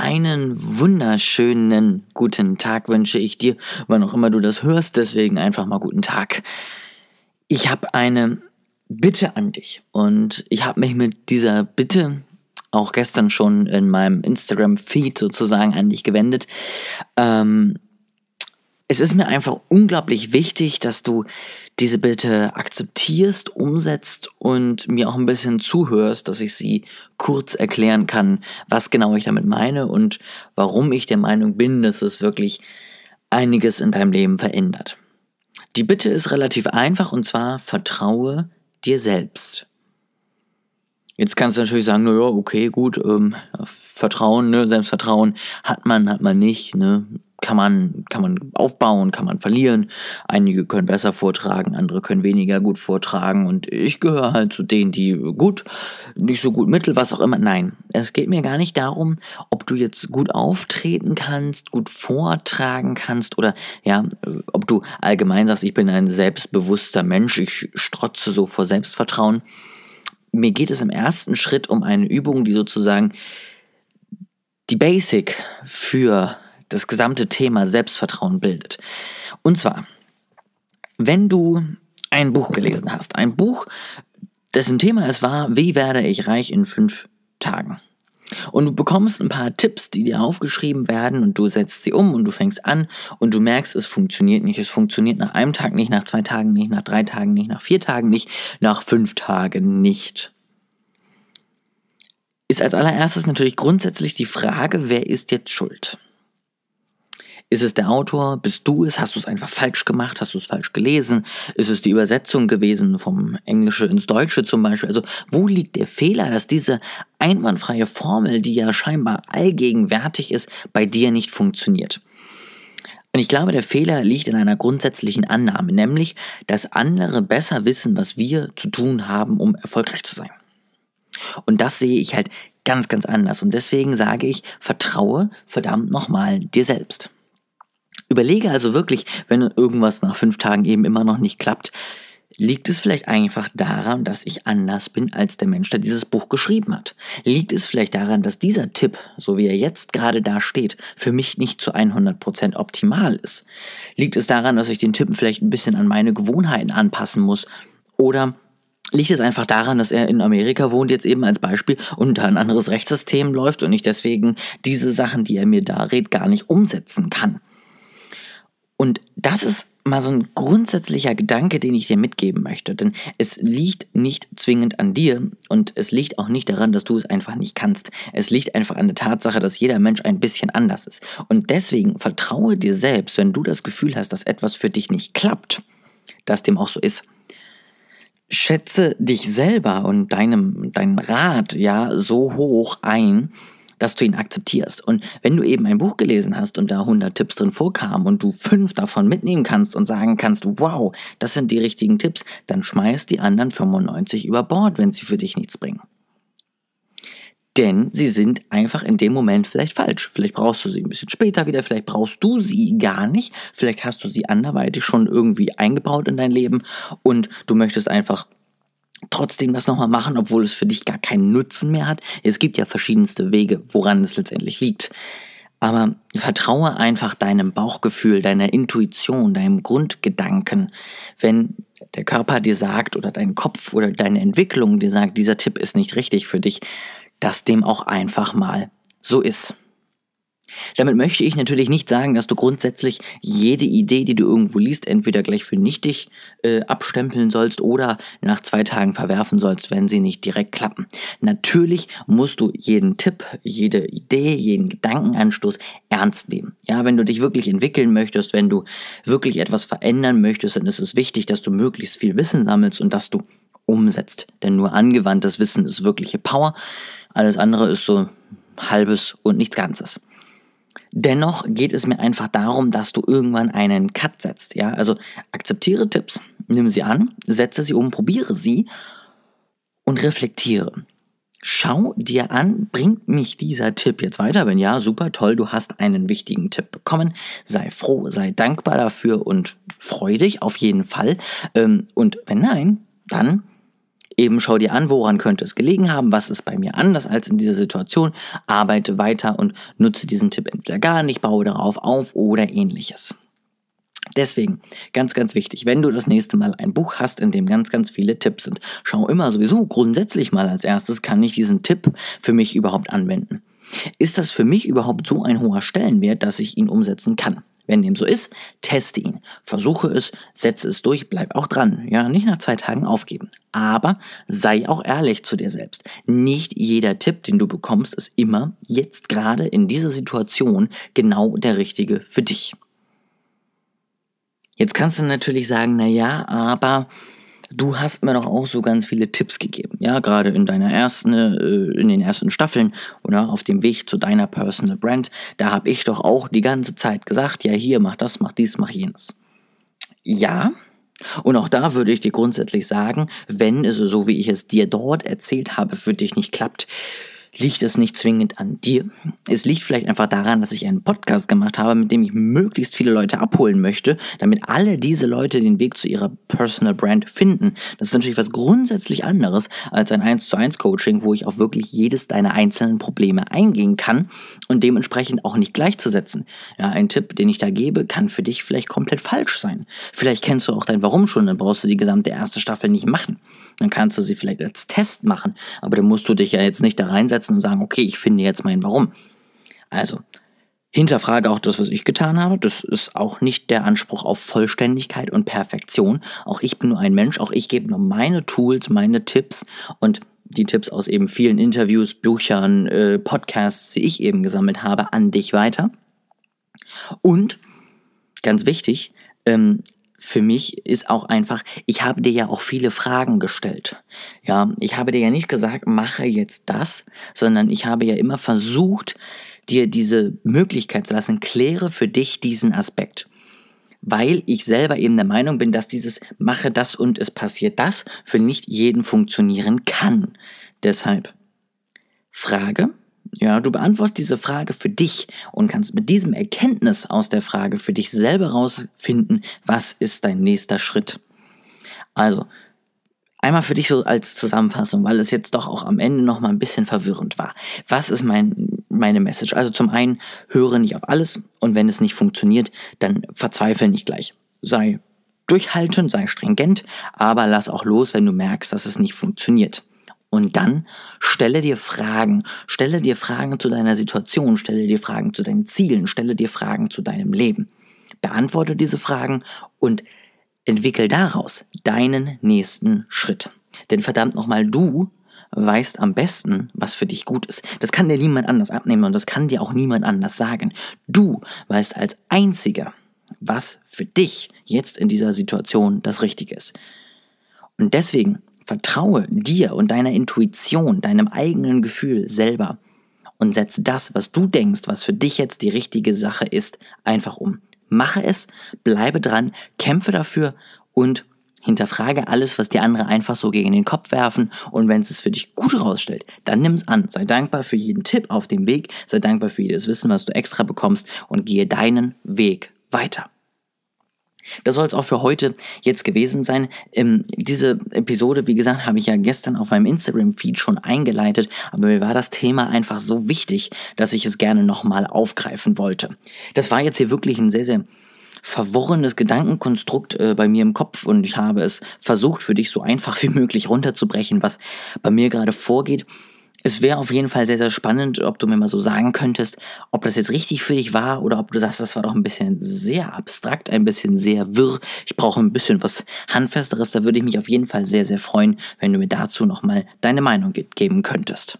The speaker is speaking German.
Einen wunderschönen guten Tag wünsche ich dir, wann auch immer du das hörst, deswegen einfach mal guten Tag. Ich habe eine Bitte an dich und ich habe mich mit dieser Bitte auch gestern schon in meinem Instagram-Feed sozusagen an dich gewendet. Ähm, es ist mir einfach unglaublich wichtig, dass du diese Bitte akzeptierst, umsetzt und mir auch ein bisschen zuhörst, dass ich sie kurz erklären kann, was genau ich damit meine und warum ich der Meinung bin, dass es wirklich einiges in deinem Leben verändert. Die Bitte ist relativ einfach und zwar vertraue dir selbst. Jetzt kannst du natürlich sagen, naja, okay, gut, ähm, Vertrauen, ne, Selbstvertrauen hat man, hat man nicht, ne, kann man, kann man aufbauen, kann man verlieren. Einige können besser vortragen, andere können weniger gut vortragen. Und ich gehöre halt zu denen, die gut, nicht so gut mittel, was auch immer. Nein, es geht mir gar nicht darum, ob du jetzt gut auftreten kannst, gut vortragen kannst oder ja, ob du allgemein sagst, ich bin ein selbstbewusster Mensch, ich strotze so vor Selbstvertrauen. Mir geht es im ersten Schritt um eine Übung, die sozusagen die Basic für das gesamte Thema Selbstvertrauen bildet. Und zwar, wenn du ein Buch gelesen hast, ein Buch, dessen Thema es war, wie werde ich reich in fünf Tagen? Und du bekommst ein paar Tipps, die dir aufgeschrieben werden und du setzt sie um und du fängst an und du merkst, es funktioniert nicht. Es funktioniert nach einem Tag nicht, nach zwei Tagen nicht, nach drei Tagen nicht, nach vier Tagen nicht, nach fünf Tagen nicht. Ist als allererstes natürlich grundsätzlich die Frage, wer ist jetzt schuld? Ist es der Autor? Bist du es? Hast du es einfach falsch gemacht? Hast du es falsch gelesen? Ist es die Übersetzung gewesen vom Englische ins Deutsche zum Beispiel? Also wo liegt der Fehler, dass diese einwandfreie Formel, die ja scheinbar allgegenwärtig ist, bei dir nicht funktioniert? Und ich glaube, der Fehler liegt in einer grundsätzlichen Annahme, nämlich, dass andere besser wissen, was wir zu tun haben, um erfolgreich zu sein. Und das sehe ich halt ganz, ganz anders. Und deswegen sage ich, vertraue verdammt nochmal dir selbst. Überlege also wirklich, wenn irgendwas nach fünf Tagen eben immer noch nicht klappt, liegt es vielleicht einfach daran, dass ich anders bin als der Mensch, der dieses Buch geschrieben hat? Liegt es vielleicht daran, dass dieser Tipp, so wie er jetzt gerade da steht, für mich nicht zu 100% optimal ist? Liegt es daran, dass ich den Tipp vielleicht ein bisschen an meine Gewohnheiten anpassen muss? Oder liegt es einfach daran, dass er in Amerika wohnt, jetzt eben als Beispiel, und da ein anderes Rechtssystem läuft und ich deswegen diese Sachen, die er mir da rät, gar nicht umsetzen kann? Und das ist mal so ein grundsätzlicher Gedanke, den ich dir mitgeben möchte. Denn es liegt nicht zwingend an dir und es liegt auch nicht daran, dass du es einfach nicht kannst. Es liegt einfach an der Tatsache, dass jeder Mensch ein bisschen anders ist. Und deswegen vertraue dir selbst, wenn du das Gefühl hast, dass etwas für dich nicht klappt, dass dem auch so ist. Schätze dich selber und deinem, deinen Rat ja so hoch ein, dass du ihn akzeptierst. Und wenn du eben ein Buch gelesen hast und da 100 Tipps drin vorkamen und du fünf davon mitnehmen kannst und sagen kannst, wow, das sind die richtigen Tipps, dann schmeiß die anderen 95 über Bord, wenn sie für dich nichts bringen. Denn sie sind einfach in dem Moment vielleicht falsch. Vielleicht brauchst du sie ein bisschen später wieder, vielleicht brauchst du sie gar nicht, vielleicht hast du sie anderweitig schon irgendwie eingebaut in dein Leben und du möchtest einfach trotzdem das nochmal machen, obwohl es für dich gar keinen Nutzen mehr hat. Es gibt ja verschiedenste Wege, woran es letztendlich liegt. Aber vertraue einfach deinem Bauchgefühl, deiner Intuition, deinem Grundgedanken. Wenn der Körper dir sagt oder dein Kopf oder deine Entwicklung dir sagt, dieser Tipp ist nicht richtig für dich, dass dem auch einfach mal so ist. Damit möchte ich natürlich nicht sagen, dass du grundsätzlich jede Idee, die du irgendwo liest, entweder gleich für nichtig äh, abstempeln sollst oder nach zwei Tagen verwerfen sollst, wenn sie nicht direkt klappen. Natürlich musst du jeden Tipp, jede Idee, jeden Gedankenanstoß ernst nehmen. Ja, wenn du dich wirklich entwickeln möchtest, wenn du wirklich etwas verändern möchtest, dann ist es wichtig, dass du möglichst viel Wissen sammelst und dass du umsetzt. Denn nur angewandtes Wissen ist wirkliche Power. Alles andere ist so halbes und nichts Ganzes. Dennoch geht es mir einfach darum, dass du irgendwann einen Cut setzt. Ja, also akzeptiere Tipps, nimm sie an, setze sie um, probiere sie und reflektiere. Schau dir an, bringt mich dieser Tipp jetzt weiter? Wenn ja, super toll, du hast einen wichtigen Tipp bekommen. Sei froh, sei dankbar dafür und freu dich auf jeden Fall. Ähm, und wenn nein, dann Eben schau dir an, woran könnte es gelegen haben, was ist bei mir anders als in dieser Situation, arbeite weiter und nutze diesen Tipp entweder gar nicht, baue darauf auf oder ähnliches. Deswegen, ganz, ganz wichtig, wenn du das nächste Mal ein Buch hast, in dem ganz, ganz viele Tipps sind, schau immer sowieso grundsätzlich mal als erstes, kann ich diesen Tipp für mich überhaupt anwenden? Ist das für mich überhaupt so ein hoher Stellenwert, dass ich ihn umsetzen kann? Wenn dem so ist, teste ihn, versuche es, setze es durch, bleib auch dran. Ja, nicht nach zwei Tagen aufgeben. Aber sei auch ehrlich zu dir selbst. Nicht jeder Tipp, den du bekommst, ist immer jetzt gerade in dieser Situation genau der richtige für dich. Jetzt kannst du natürlich sagen, na ja, aber du hast mir doch auch so ganz viele Tipps gegeben, ja, gerade in deiner ersten, äh, in den ersten Staffeln oder auf dem Weg zu deiner Personal Brand, da habe ich doch auch die ganze Zeit gesagt, ja, hier, mach das, mach dies, mach jenes. Ja, und auch da würde ich dir grundsätzlich sagen, wenn es so wie ich es dir dort erzählt habe, für dich nicht klappt, liegt es nicht zwingend an dir. Es liegt vielleicht einfach daran, dass ich einen Podcast gemacht habe, mit dem ich möglichst viele Leute abholen möchte, damit alle diese Leute den Weg zu ihrer Personal Brand finden. Das ist natürlich was grundsätzlich anderes als ein 1 zu 1 Coaching, wo ich auf wirklich jedes deiner einzelnen Probleme eingehen kann und dementsprechend auch nicht gleichzusetzen. Ja, ein Tipp, den ich da gebe, kann für dich vielleicht komplett falsch sein. Vielleicht kennst du auch dein Warum schon, dann brauchst du die gesamte erste Staffel nicht machen. Dann kannst du sie vielleicht als Test machen, aber dann musst du dich ja jetzt nicht da reinsetzen und sagen, okay, ich finde jetzt mein Warum. Also, hinterfrage auch das, was ich getan habe. Das ist auch nicht der Anspruch auf Vollständigkeit und Perfektion. Auch ich bin nur ein Mensch, auch ich gebe nur meine Tools, meine Tipps und die Tipps aus eben vielen Interviews, Büchern, äh, Podcasts, die ich eben gesammelt habe, an dich weiter. Und ganz wichtig, ähm, für mich ist auch einfach, ich habe dir ja auch viele Fragen gestellt. Ja, ich habe dir ja nicht gesagt, mache jetzt das, sondern ich habe ja immer versucht, dir diese Möglichkeit zu lassen, kläre für dich diesen Aspekt. Weil ich selber eben der Meinung bin, dass dieses mache das und es passiert das für nicht jeden funktionieren kann. Deshalb Frage, ja, du beantwortest diese Frage für dich und kannst mit diesem Erkenntnis aus der Frage für dich selber rausfinden, was ist dein nächster Schritt. Also, einmal für dich so als Zusammenfassung, weil es jetzt doch auch am Ende noch mal ein bisschen verwirrend war. Was ist mein, meine Message? Also zum einen, höre nicht auf alles und wenn es nicht funktioniert, dann verzweifle nicht gleich. Sei durchhaltend, sei stringent, aber lass auch los, wenn du merkst, dass es nicht funktioniert. Und dann stelle dir Fragen, stelle dir Fragen zu deiner Situation, stelle dir Fragen zu deinen Zielen, stelle dir Fragen zu deinem Leben. Beantworte diese Fragen und entwickel daraus deinen nächsten Schritt. Denn verdammt nochmal, du weißt am besten, was für dich gut ist. Das kann dir niemand anders abnehmen und das kann dir auch niemand anders sagen. Du weißt als einziger, was für dich jetzt in dieser Situation das Richtige ist. Und deswegen Vertraue dir und deiner Intuition, deinem eigenen Gefühl selber und setze das, was du denkst, was für dich jetzt die richtige Sache ist, einfach um. Mache es, bleibe dran, kämpfe dafür und hinterfrage alles, was die andere einfach so gegen den Kopf werfen und wenn es es für dich gut herausstellt, dann nimm es an. Sei dankbar für jeden Tipp auf dem Weg, sei dankbar für jedes Wissen, was du extra bekommst und gehe deinen Weg weiter. Das soll es auch für heute jetzt gewesen sein. Ähm, diese Episode, wie gesagt, habe ich ja gestern auf meinem Instagram-Feed schon eingeleitet, aber mir war das Thema einfach so wichtig, dass ich es gerne nochmal aufgreifen wollte. Das war jetzt hier wirklich ein sehr, sehr verworrenes Gedankenkonstrukt äh, bei mir im Kopf und ich habe es versucht für dich so einfach wie möglich runterzubrechen, was bei mir gerade vorgeht. Es wäre auf jeden Fall sehr, sehr spannend, ob du mir mal so sagen könntest, ob das jetzt richtig für dich war oder ob du sagst, das war doch ein bisschen sehr abstrakt, ein bisschen sehr wirr. Ich brauche ein bisschen was Handfesteres. Da würde ich mich auf jeden Fall sehr, sehr freuen, wenn du mir dazu nochmal deine Meinung geben könntest.